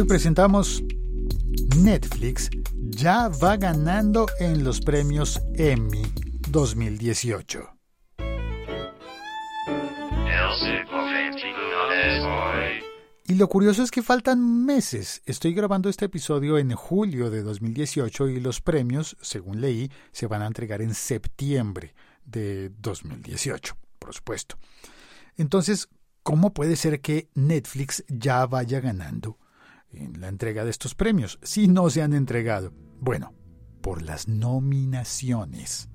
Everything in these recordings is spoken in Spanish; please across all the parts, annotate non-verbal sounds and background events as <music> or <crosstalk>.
Hoy presentamos Netflix ya va ganando en los premios Emmy 2018. Y lo curioso es que faltan meses. Estoy grabando este episodio en julio de 2018 y los premios, según leí, se van a entregar en septiembre de 2018, por supuesto. Entonces, ¿cómo puede ser que Netflix ya vaya ganando en la entrega de estos premios si no se han entregado? Bueno, por las nominaciones.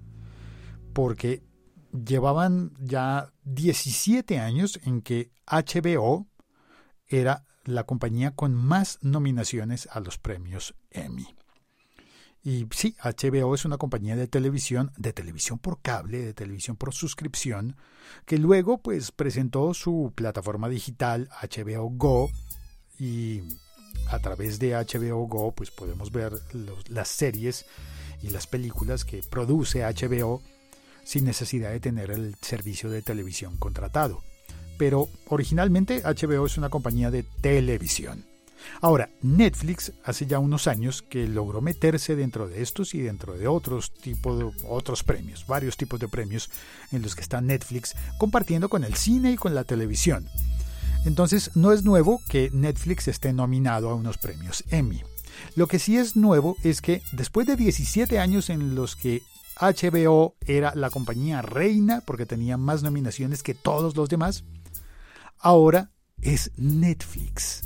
Porque llevaban ya 17 años en que HBO era la compañía con más nominaciones a los premios Emmy. Y sí, HBO es una compañía de televisión, de televisión por cable, de televisión por suscripción, que luego pues presentó su plataforma digital HBO Go y a través de HBO Go pues podemos ver las series y las películas que produce HBO sin necesidad de tener el servicio de televisión contratado. Pero originalmente HBO es una compañía de televisión. Ahora, Netflix hace ya unos años que logró meterse dentro de estos y dentro de otros tipos de otros premios, varios tipos de premios en los que está Netflix compartiendo con el cine y con la televisión. Entonces, no es nuevo que Netflix esté nominado a unos premios Emmy. Lo que sí es nuevo es que después de 17 años en los que HBO era la compañía reina porque tenía más nominaciones que todos los demás, ahora es Netflix.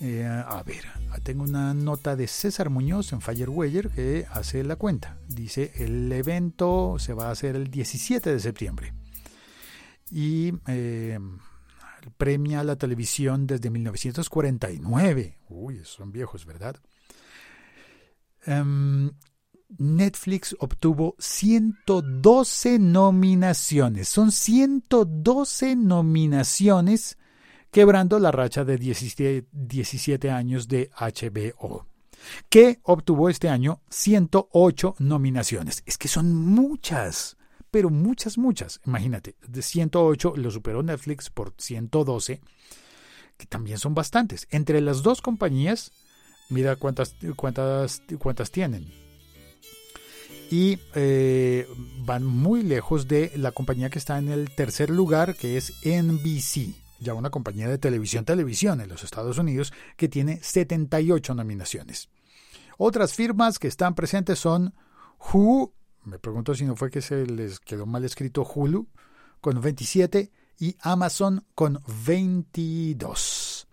Eh, a ver, tengo una nota de César Muñoz en Fireweather que hace la cuenta. Dice, el evento se va a hacer el 17 de septiembre. Y eh, premia la televisión desde 1949. Uy, son viejos, ¿verdad? Em, Netflix obtuvo 112 nominaciones. Son 112 nominaciones, quebrando la racha de 17, años de HBO, que obtuvo este año 108 nominaciones. Es que son muchas, pero muchas, muchas. Imagínate, de 108 lo superó Netflix por 112, que también son bastantes. Entre las dos compañías, mira cuántas, cuántas, cuántas tienen y eh, van muy lejos de la compañía que está en el tercer lugar, que es NBC, ya una compañía de televisión, televisión en los Estados Unidos, que tiene 78 nominaciones. Otras firmas que están presentes son Hulu, me pregunto si no fue que se les quedó mal escrito Hulu, con 27 y Amazon con 22.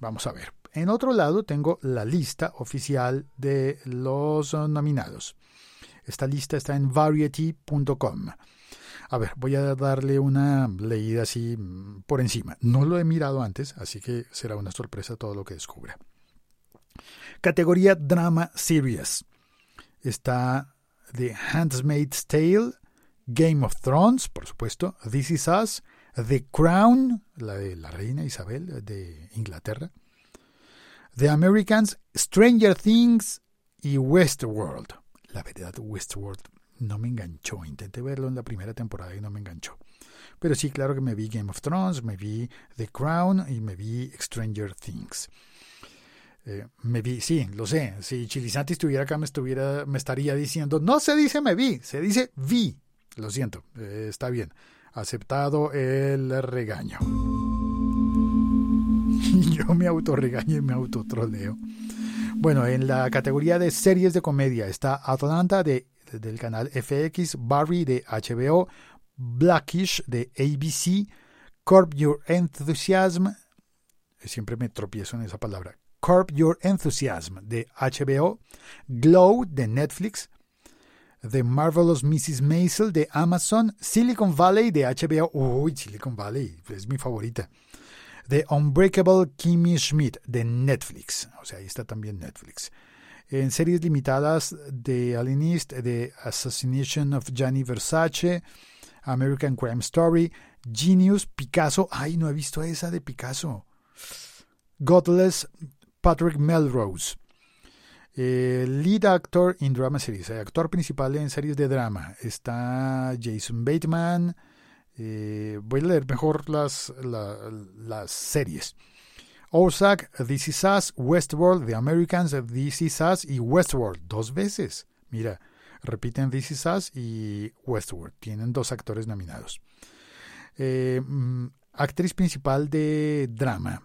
Vamos a ver. En otro lado tengo la lista oficial de los nominados. Esta lista está en variety.com. A ver, voy a darle una leída así mm, por encima. No lo he mirado antes, así que será una sorpresa todo lo que descubra. Categoría Drama Series. Está The Handmaid's Tale, Game of Thrones, por supuesto, This Is Us, The Crown, la de la reina Isabel de Inglaterra, The Americans, Stranger Things y Westworld. La verdad, Westworld no me enganchó. Intenté verlo en la primera temporada y no me enganchó. Pero sí, claro que me vi Game of Thrones, me vi The Crown y me vi Stranger Things. Eh, me vi, sí, lo sé. Si Chilisanti estuviera acá, me, estuviera, me estaría diciendo, no se dice me vi, se dice vi. Lo siento, eh, está bien. Aceptado el regaño. <laughs> Yo me autorregaño y me autotroleo. Bueno, en la categoría de series de comedia está Atlanta de, del canal FX, Barry de HBO, Blackish de ABC, Curb Your Enthusiasm, siempre me tropiezo en esa palabra, Curb Your Enthusiasm de HBO, Glow de Netflix, The Marvelous Mrs. Maisel de Amazon, Silicon Valley de HBO, uy, Silicon Valley, es mi favorita. The Unbreakable Kimmy Schmidt de Netflix. O sea, ahí está también Netflix. En series limitadas de Alienist, The Assassination of Gianni Versace, American Crime Story, Genius, Picasso. Ay, no he visto esa de Picasso. Godless, Patrick Melrose. lead actor in drama series, actor principal en series de drama. Está Jason Bateman, eh, voy a leer mejor las, las series. Ozark, This Is Us, Westworld, The Americans, This Is Us y Westworld. Dos veces. Mira, repiten This Is Us y Westworld. Tienen dos actores nominados. Eh, mm, actriz principal de drama.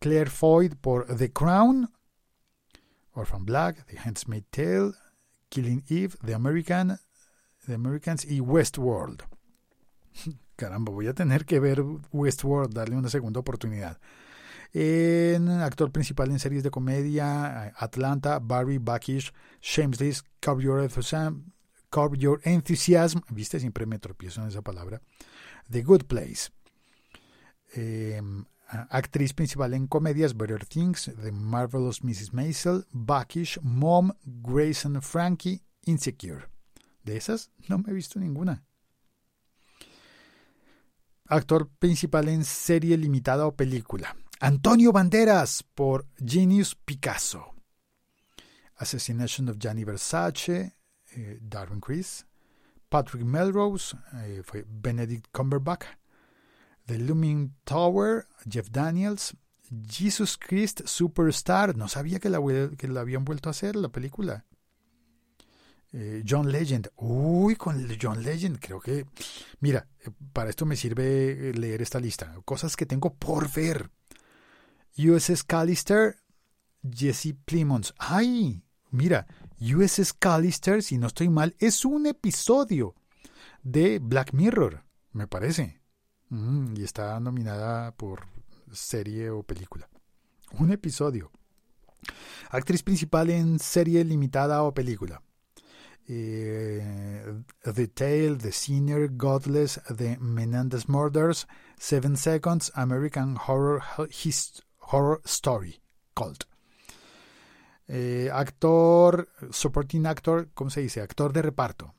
Claire Foy por The Crown, Orphan Black, The Handmaid's Tale, Killing Eve, The American, The Americans y Westworld. <laughs> Caramba, voy a tener que ver Westworld, darle una segunda oportunidad. En actor principal en series de comedia, Atlanta, Barry, Buckish, Shameless, Curb Your Enthusiasm, Curb Your Enthusiasm, viste, siempre me tropiezo en esa palabra, The Good Place. Eh, actriz principal en comedias, Better Things, The Marvelous Mrs. Maisel, Buckish, Mom, Grace and Frankie, Insecure. De esas no me he visto ninguna. Actor principal en serie limitada o película. Antonio Banderas por Genius Picasso. Assassination of Gianni Versace, eh, Darwin Chris. Patrick Melrose, eh, fue Benedict Cumberbatch. The Looming Tower, Jeff Daniels. Jesus Christ Superstar, no sabía que la, habían vuelto a hacer la película. Eh, John Legend. Uy, con John Legend, creo que. Mira, eh, para esto me sirve leer esta lista. Cosas que tengo por ver. USS Callister, Jesse Plimons. ¡Ay! Mira, USS Callister, si no estoy mal, es un episodio de Black Mirror, me parece. Y está nominada por serie o película. Un episodio. Actriz principal en serie limitada o película. Eh, the Tale, The Senior, Godless, The Menendez Murders, Seven Seconds, American Horror, Horror Story, Cult. Eh, actor, supporting actor, ¿cómo se dice? Actor de reparto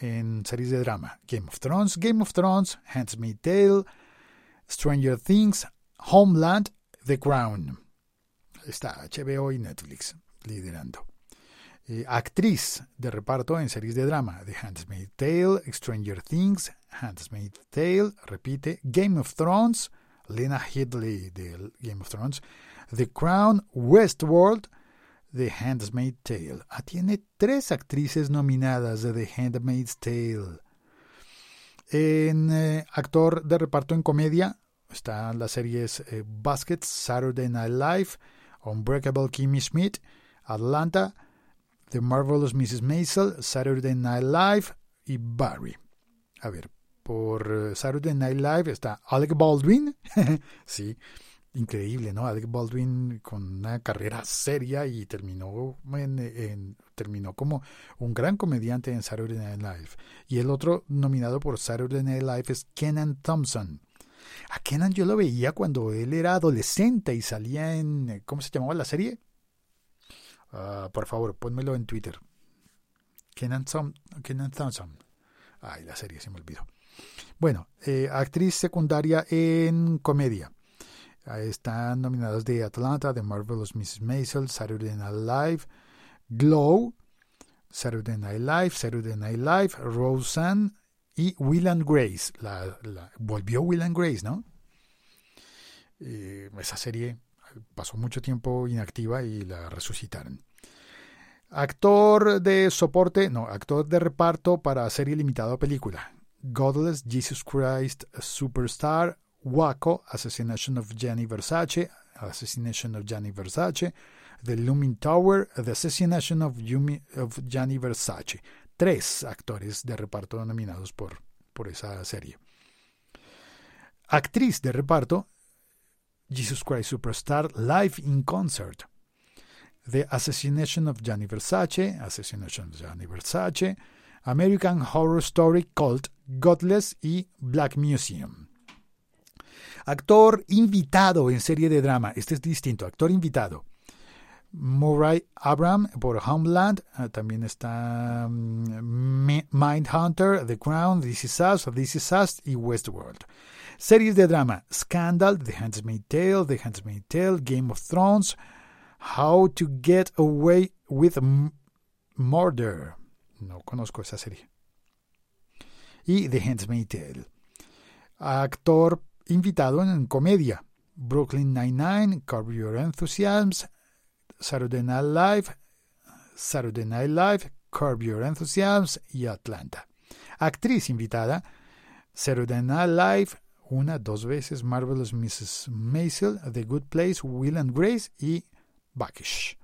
en series de drama. Game of Thrones, Game of Thrones, Handmaid's Tale, Stranger Things, Homeland, The Crown. Está HBO y Netflix liderando. Eh, actriz de reparto en series de drama. The Handmaid's Tale, Stranger Things, Handmaid's Tale, repite, Game of Thrones, Lena Headley de Game of Thrones, The Crown, Westworld, The Handmaid's Tale. Ah, tiene tres actrices nominadas de The Handmaid's Tale. En eh, actor de reparto en comedia están las series eh, Baskets, Saturday Night Live, Unbreakable Kimmy Schmidt, Atlanta, The Marvelous Mrs. Maisel, Saturday Night Live y Barry. A ver, por eh, Saturday Night Live está Alec Baldwin. <laughs> sí, increíble, ¿no? Alec Baldwin con una carrera seria y terminó, terminó como un gran comediante en Saturday Night Live. Y el otro nominado por Saturday Night Live es Kenan Thompson. A Kenan yo lo veía cuando él era adolescente y salía en... ¿Cómo se llamaba la serie? Ah, por favor, pónmelo en Twitter. Kenan, Thompson. Ay, la serie se me olvidó. Bueno, eh, actriz secundaria en comedia. Están nominados de Atlanta, The Marvelous Mrs. Maisel, Saturday Night Live, Glow, Saturday Night Live, Saturday Night Live, Roseanne y Will and Grace. Volvió Will and Grace, ¿no? Eh, esa serie pasó mucho tiempo inactiva y la resucitaron. Actor de soporte, no, actor de reparto para serie limitada o película. Godless, Jesus Christ, Superstar, Waco, Assassination of Gianni Versace, Assassination of Gianni Versace, The Looming Tower, The Assassination of, of Gianni Versace. Tres actores de reparto nominados por, por esa serie. Actriz de reparto, Jesus Christ Superstar Live in Concert. The Assassination of Gianni Versace, Assassination of Gianni Versace, American Horror Story Cult, Godless y Black Museum. Actor invitado en serie de drama. Este es distinto. Actor invitado. Murray Abram por Homeland. Ah, también está um, Mindhunter, The Crown, This Is Us, This Is Us y Westworld. Series de drama. Scandal, The Handmaid's Tale, The Handmaid's Tale, Game of Thrones, How to Get Away with Murder. No conozco esa serie. Y The Handmaid's Tale. Actor invitado en comedia. Brooklyn Nine-Nine, Curb Your Enthusiasm, Saturday Night Live, Saturday Night Live, Curb Your Enthusiasm y Atlanta. Actriz invitada, Saturday Night Live, una, dos veces, Marvelous Mrs. Maisel, The Good Place, Will and Grace y Buckish.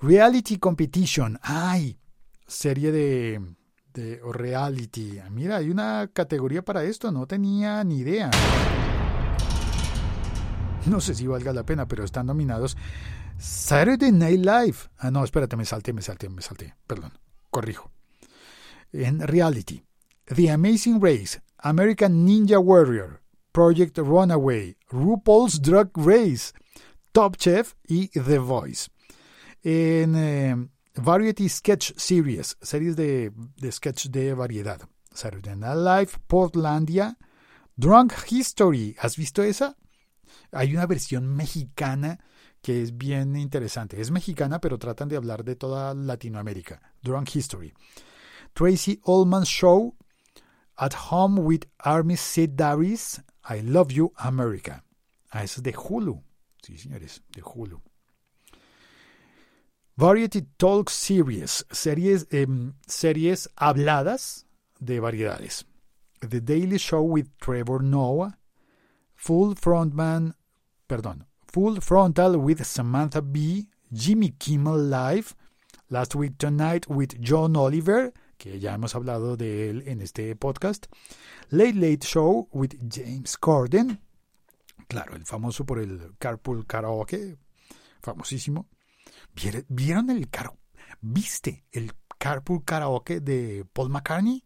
Reality Competition. ¡Ay! Serie de, de reality. Mira, hay una categoría para esto, no tenía ni idea. No sé si valga la pena, pero están nominados Saturday Night Live. Ah, no, espérate, me salté, me salté, me salté. Perdón, corrijo. En reality. The Amazing Race, American Ninja Warrior, Project Runaway, RuPaul's Drag Race, Top Chef y The Voice. En eh, Variety Sketch Series, series de, de sketch de variedad. Saturday Night Live, Portlandia, Drunk History. ¿Has visto esa? Hay una versión mexicana que es bien interesante. Es mexicana, pero tratan de hablar de toda Latinoamérica. Drunk History. Tracy Ullman Show, At Home with Army Sid Darius, I Love You America. Ah, eso es de Hulu. Sí, señores, de Hulu. Variety Talk Series, series, eh, series habladas de variedades. The Daily Show with Trevor Noah, Full Frontman, perdón, Full Frontal with Samantha Bee, Jimmy Kimmel Live, Last Week Tonight with John Oliver, que ya hemos hablado de él en este podcast, Late Late Show with James Corden, claro, el famoso por el Carpool Karaoke, famosísimo. ¿Vieron el car ¿Viste el Carpool Karaoke de Paul McCartney?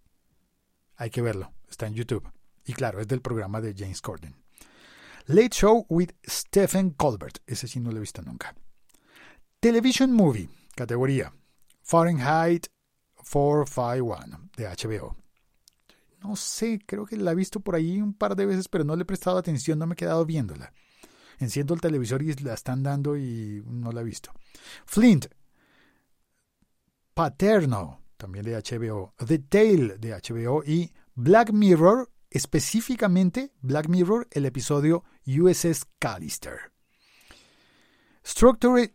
Hay que verlo, está en YouTube. Y claro, es del programa de James Corden. Late Show with Stephen Colbert. Ese sí no lo he visto nunca. Television Movie, categoría Fahrenheit 451 de HBO. No sé, creo que la he visto por ahí un par de veces, pero no le he prestado atención, no me he quedado viéndola. Enciendo el televisor y la están dando y no la he visto. Flint, Paterno, también de HBO. The Tale de HBO y Black Mirror, específicamente Black Mirror, el episodio USS Callister. Structured,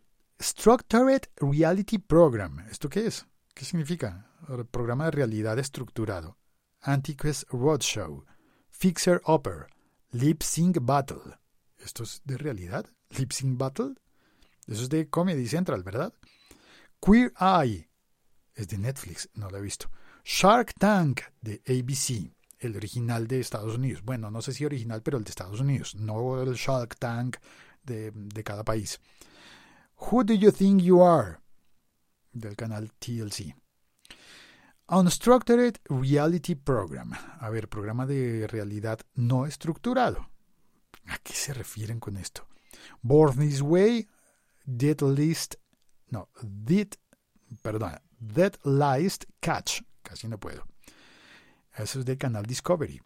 Reality Program. ¿Esto qué es? ¿Qué significa? programa de realidad estructurado. Antiquest Roadshow. Fixer Upper. Lip Sync Battle. ¿Esto es de realidad? ¿Lip Sync Battle? Eso es de Comedy Central, ¿verdad? Queer Eye. Es de Netflix, no lo he visto. Shark Tank de ABC, el original de Estados Unidos. Bueno, no sé si original, pero el de Estados Unidos, no el Shark Tank de, de cada país. Who Do You Think You Are? del canal TLC. Unstructured Reality Program. A ver, programa de realidad no estructurado. ¿A qué se refieren con esto? Born This Way, Dead List, no, Dead, perdón, Dead List Catch, casi no puedo. Eso es de Canal Discovery.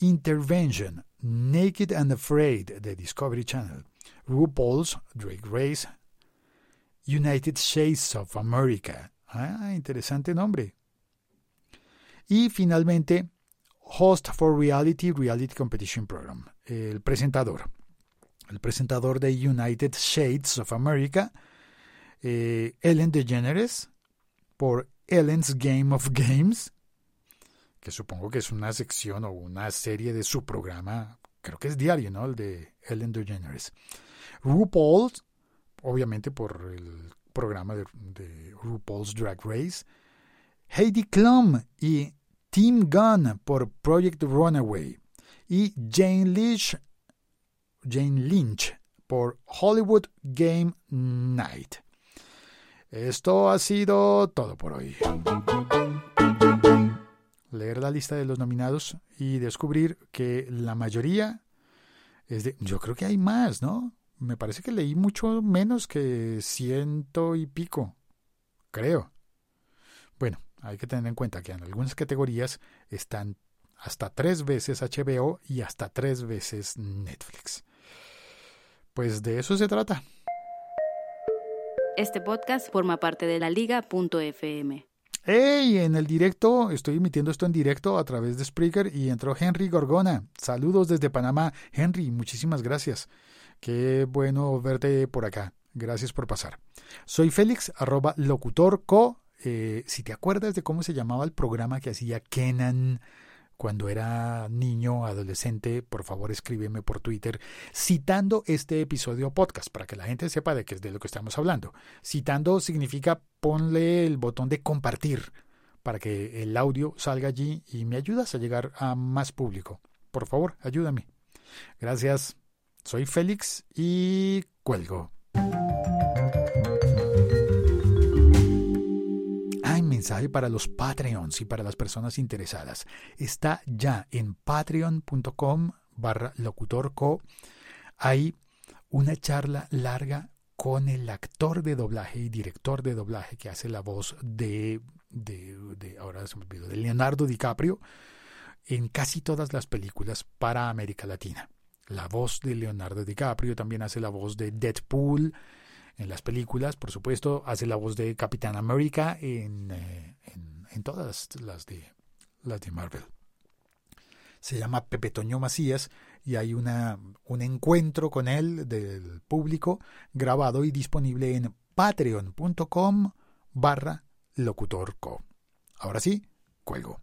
Intervention, Naked and Afraid, de Discovery Channel. RuPaul's Drake Race, United Shades of America. Ah, interesante nombre. Y finalmente, Host for Reality Reality Competition Program, el presentador. El presentador de United Shades of America, eh, Ellen DeGeneres, por Ellen's Game of Games, que supongo que es una sección o una serie de su programa, creo que es diario, ¿no? El de Ellen DeGeneres. RuPaul, obviamente por el programa de, de RuPaul's Drag Race. Heidi Klum y Team Gunn por Project Runaway y Jane Lynch, Jane Lynch por Hollywood Game Night. Esto ha sido todo por hoy. Leer la lista de los nominados y descubrir que la mayoría es de... Yo creo que hay más, ¿no? Me parece que leí mucho menos que ciento y pico. Creo. Hay que tener en cuenta que en algunas categorías están hasta tres veces HBO y hasta tres veces Netflix. Pues de eso se trata. Este podcast forma parte de la liga.fm. ¡Hey! En el directo, estoy emitiendo esto en directo a través de Spreaker y entró Henry Gorgona. Saludos desde Panamá. Henry, muchísimas gracias. Qué bueno verte por acá. Gracias por pasar. Soy Félix, arroba locutorco. Eh, si te acuerdas de cómo se llamaba el programa que hacía Kenan cuando era niño, adolescente, por favor escríbeme por Twitter citando este episodio podcast para que la gente sepa de qué es de lo que estamos hablando. Citando significa ponle el botón de compartir para que el audio salga allí y me ayudas a llegar a más público. Por favor, ayúdame. Gracias. Soy Félix y cuelgo. Mensaje para los Patreons y para las personas interesadas. Está ya en patreon.com barra locutorco. Hay una charla larga con el actor de doblaje y director de doblaje que hace la voz de, de, ahora se me olvidó, de Leonardo DiCaprio en casi todas las películas para América Latina. La voz de Leonardo DiCaprio también hace la voz de Deadpool, en las películas, por supuesto, hace la voz de Capitán América en, eh, en, todas las de, las de Marvel. Se llama Pepe Toño Macías y hay una, un encuentro con él del público grabado y disponible en patreon.com barra locutorco. Ahora sí, cuelgo.